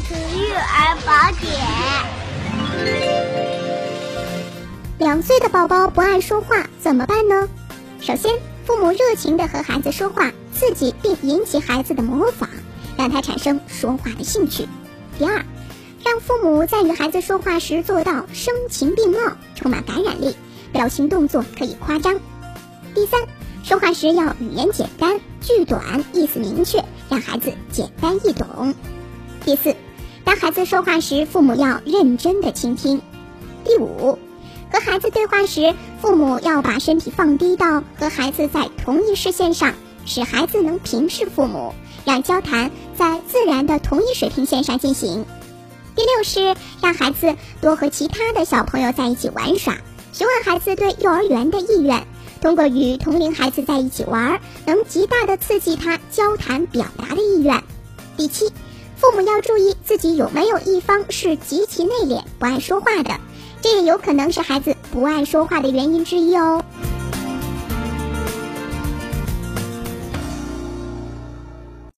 育儿宝典。两岁的宝宝不爱说话怎么办呢？首先，父母热情地和孩子说话，刺激并引起孩子的模仿，让他产生说话的兴趣。第二，让父母在与孩子说话时做到声情并茂，充满感染力，表情动作可以夸张。第三，说话时要语言简单、句短、意思明确，让孩子简单易懂。第四，当孩子说话时，父母要认真的倾听。第五，和孩子对话时，父母要把身体放低到和孩子在同一视线上，使孩子能平视父母，让交谈在自然的同一水平线上进行。第六是让孩子多和其他的小朋友在一起玩耍，询问孩子对幼儿园的意愿。通过与同龄孩子在一起玩，能极大的刺激他交谈表达的意愿。第七，父母要注意自己有没有一方是极其内敛、不爱说话的，这也有可能是孩子不爱说话的原因之一哦。